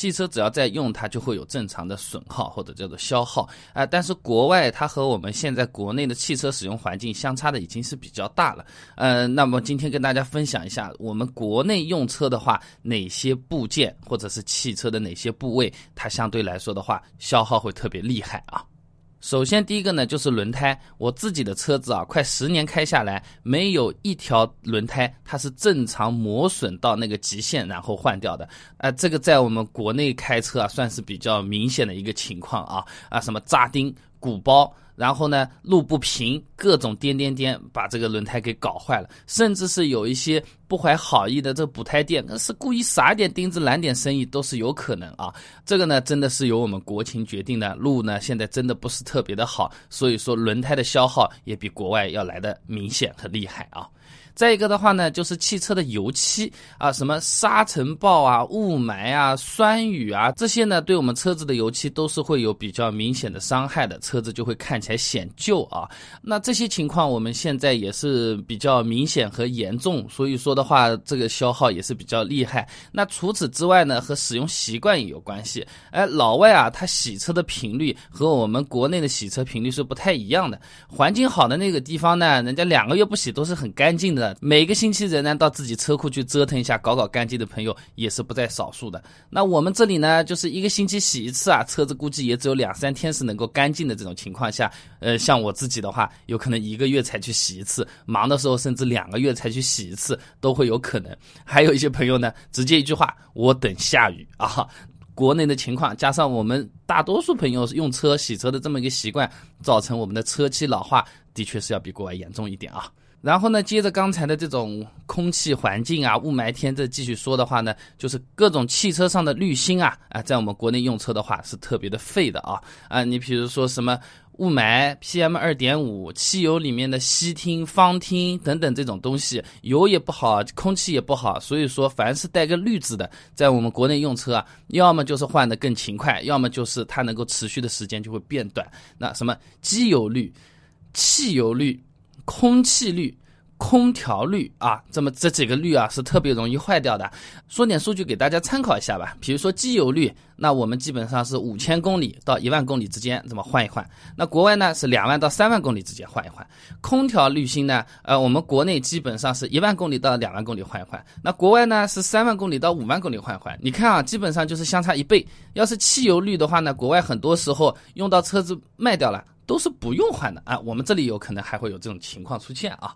汽车只要在用，它就会有正常的损耗或者叫做消耗啊。但是国外它和我们现在国内的汽车使用环境相差的已经是比较大了。呃，那么今天跟大家分享一下，我们国内用车的话，哪些部件或者是汽车的哪些部位，它相对来说的话，消耗会特别厉害啊。首先，第一个呢就是轮胎。我自己的车子啊，快十年开下来，没有一条轮胎它是正常磨损到那个极限然后换掉的。啊，这个在我们国内开车啊，算是比较明显的一个情况啊啊，什么扎钉、鼓包。然后呢，路不平，各种颠颠颠，把这个轮胎给搞坏了。甚至是有一些不怀好意的这补胎店，那是故意撒点钉子揽点生意，都是有可能啊。这个呢，真的是由我们国情决定的。路呢，现在真的不是特别的好，所以说轮胎的消耗也比国外要来的明显和厉害啊。再一个的话呢，就是汽车的油漆啊，什么沙尘暴啊、雾霾啊、酸雨啊，这些呢，对我们车子的油漆都是会有比较明显的伤害的，车子就会看起来显旧啊。那这些情况我们现在也是比较明显和严重，所以说的话，这个消耗也是比较厉害。那除此之外呢，和使用习惯也有关系。哎，老外啊，他洗车的频率和我们国内的洗车频率是不太一样的。环境好的那个地方呢，人家两个月不洗都是很干净的。每个星期仍然到自己车库去折腾一下，搞搞干净的朋友也是不在少数的。那我们这里呢，就是一个星期洗一次啊，车子估计也只有两三天是能够干净的。这种情况下，呃，像我自己的话，有可能一个月才去洗一次，忙的时候甚至两个月才去洗一次都会有可能。还有一些朋友呢，直接一句话，我等下雨啊。国内的情况加上我们大多数朋友用车洗车的这么一个习惯，造成我们的车漆老化的确是要比国外严重一点啊。然后呢，接着刚才的这种空气环境啊、雾霾天，这继续说的话呢，就是各种汽车上的滤芯啊，啊，在我们国内用车的话是特别的废的啊啊，你比如说什么雾霾、PM 二点五、汽油里面的烯烃、芳烃等等这种东西，油也不好，空气也不好，所以说凡是带个滤字的，在我们国内用车啊，要么就是换的更勤快，要么就是它能够持续的时间就会变短。那什么机油滤、汽油滤。空气滤、空调滤啊，这么这几个滤啊是特别容易坏掉的。说点数据给大家参考一下吧。比如说机油滤，那我们基本上是五千公里到一万公里之间这么换一换。那国外呢是两万到三万公里之间换一换。空调滤芯呢，呃，我们国内基本上是一万公里到两万公里换一换。那国外呢是三万公里到五万公里换一换。你看啊，基本上就是相差一倍。要是汽油滤的话呢，国外很多时候用到车子卖掉了。都是不用换的啊，我们这里有可能还会有这种情况出现啊。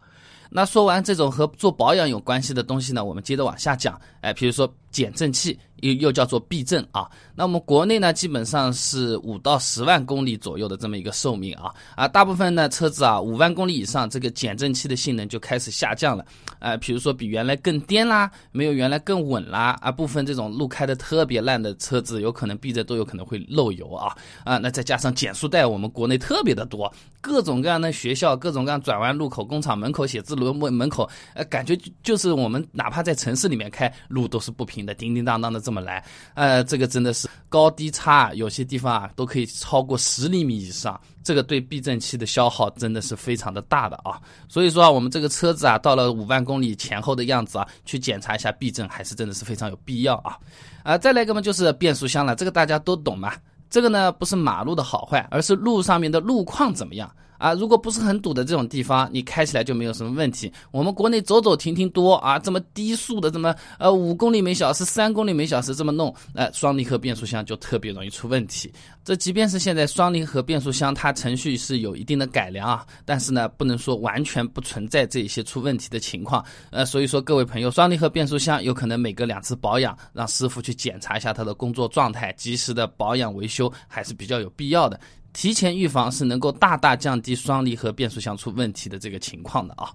那说完这种和做保养有关系的东西呢，我们接着往下讲。哎，比如说减震器，又又叫做避震啊。那我们国内呢，基本上是五到十万公里左右的这么一个寿命啊啊，大部分呢车子啊五万公里以上，这个减震器的性能就开始下降了。呃，比如说比原来更颠啦，没有原来更稳啦啊。部分这种路开的特别烂的车子，有可能避震都有可能会漏油啊啊。那再加上减速带，我们国内特别的多，各种各样的学校，各种各样转弯路口、工厂门口写字楼。门门口，呃，感觉就是我们哪怕在城市里面开路都是不平的，叮叮当当的这么来，呃，这个真的是高低差，有些地方啊都可以超过十厘米以上，这个对避震器的消耗真的是非常的大的啊。所以说啊，我们这个车子啊，到了五万公里前后的样子啊，去检查一下避震，还是真的是非常有必要啊。啊，再来一个嘛，就是变速箱了，这个大家都懂嘛。这个呢，不是马路的好坏，而是路上面的路况怎么样。啊，如果不是很堵的这种地方，你开起来就没有什么问题。我们国内走走停停多啊，这么低速的，这么呃五公里每小时、三公里每小时这么弄，呃，双离合变速箱就特别容易出问题。这即便是现在双离合变速箱，它程序是有一定的改良啊，但是呢，不能说完全不存在这些出问题的情况。呃，所以说各位朋友，双离合变速箱有可能每隔两次保养，让师傅去检查一下它的工作状态，及时的保养维修还是比较有必要的。提前预防是能够大大降低双离合变速箱出问题的这个情况的啊，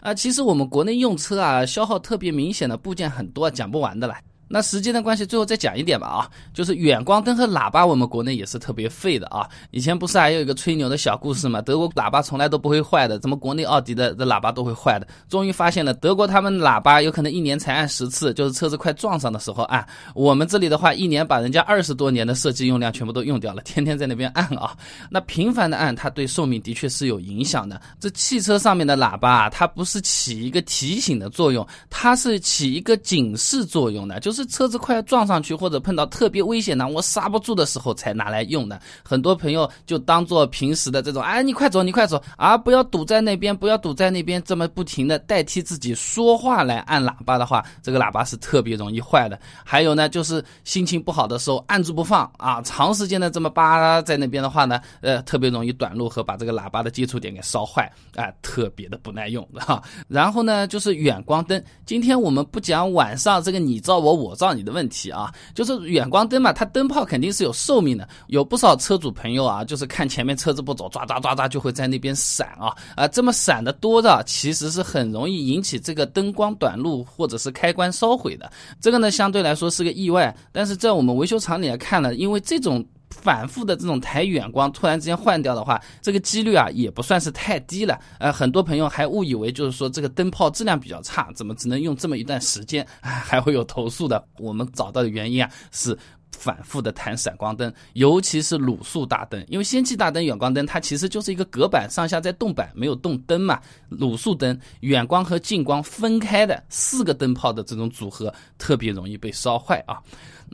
啊，其实我们国内用车啊，消耗特别明显的部件很多，讲不完的了。那时间的关系，最后再讲一点吧啊，就是远光灯和喇叭，我们国内也是特别废的啊。以前不是还有一个吹牛的小故事吗？德国喇叭从来都不会坏的，怎么国内奥迪的的喇叭都会坏的？终于发现了，德国他们喇叭有可能一年才按十次，就是车子快撞上的时候按。我们这里的话，一年把人家二十多年的设计用量全部都用掉了，天天在那边按啊。那频繁的按，它对寿命的确是有影响的。这汽车上面的喇叭啊，它不是起一个提醒的作用，它是起一个警示作用的，就是。是车子快要撞上去或者碰到特别危险的，我刹不住的时候才拿来用的。很多朋友就当做平时的这种，哎，你快走，你快走啊，不要堵在那边，不要堵在那边，这么不停的代替自己说话来按喇叭的话，这个喇叭是特别容易坏的。还有呢，就是心情不好的时候按住不放啊，长时间的这么扒拉在那边的话呢，呃，特别容易短路和把这个喇叭的接触点给烧坏啊，特别的不耐用哈。然后呢，就是远光灯，今天我们不讲晚上这个你照我我照你的问题啊，就是远光灯嘛，它灯泡肯定是有寿命的，有不少车主朋友啊，就是看前面车子不走，抓抓抓抓就会在那边闪啊啊，这么闪的多的，其实是很容易引起这个灯光短路或者是开关烧毁的。这个呢，相对来说是个意外，但是在我们维修厂里来看呢，因为这种。反复的这种抬远光突然之间换掉的话，这个几率啊也不算是太低了。呃，很多朋友还误以为就是说这个灯泡质量比较差，怎么只能用这么一段时间，还会有投诉的。我们找到的原因啊是反复的弹闪光灯，尤其是卤素大灯，因为氙气大灯、远光灯它其实就是一个隔板，上下在动板，没有动灯嘛。卤素灯远光和近光分开的四个灯泡的这种组合，特别容易被烧坏啊。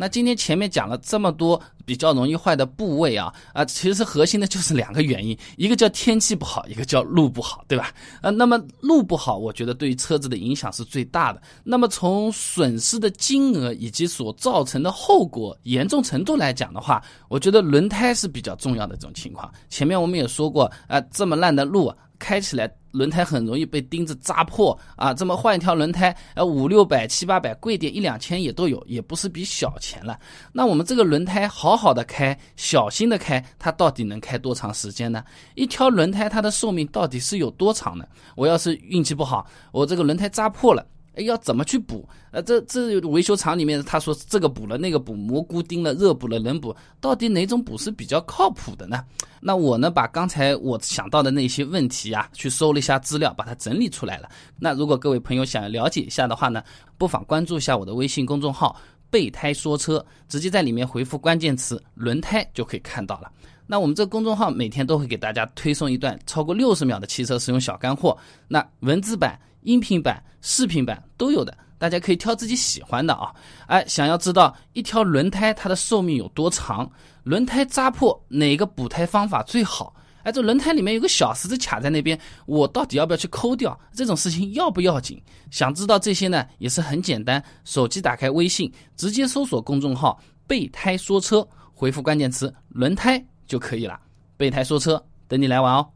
那今天前面讲了这么多比较容易坏的部位啊啊，其实核心的就是两个原因，一个叫天气不好，一个叫路不好，对吧？呃，那么路不好，我觉得对于车子的影响是最大的。那么从损失的金额以及所造成的后果严重程度来讲的话，我觉得轮胎是比较重要的这种情况。前面我们也说过，啊，这么烂的路。开起来轮胎很容易被钉子扎破啊！这么换一条轮胎，呃，五六百、七八百，贵点一两千也都有，也不是笔小钱了。那我们这个轮胎好好的开，小心的开，它到底能开多长时间呢？一条轮胎它的寿命到底是有多长呢？我要是运气不好，我这个轮胎扎破了。要怎么去补？呃，这这维修厂里面他说这个补了那个补，蘑菇钉了，热补了，冷补，到底哪种补是比较靠谱的呢？那我呢，把刚才我想到的那些问题啊，去搜了一下资料，把它整理出来了。那如果各位朋友想要了解一下的话呢，不妨关注一下我的微信公众号“备胎说车”，直接在里面回复关键词“轮胎”就可以看到了。那我们这个公众号每天都会给大家推送一段超过六十秒的汽车使用小干货，那文字版。音频版、视频版都有的，大家可以挑自己喜欢的啊！哎，想要知道一条轮胎它的寿命有多长，轮胎扎破哪个补胎方法最好？哎，这轮胎里面有个小石子卡在那边，我到底要不要去抠掉？这种事情要不要紧？想知道这些呢，也是很简单，手机打开微信，直接搜索公众号“备胎说车”，回复关键词“轮胎”就可以了。备胎说车，等你来玩哦。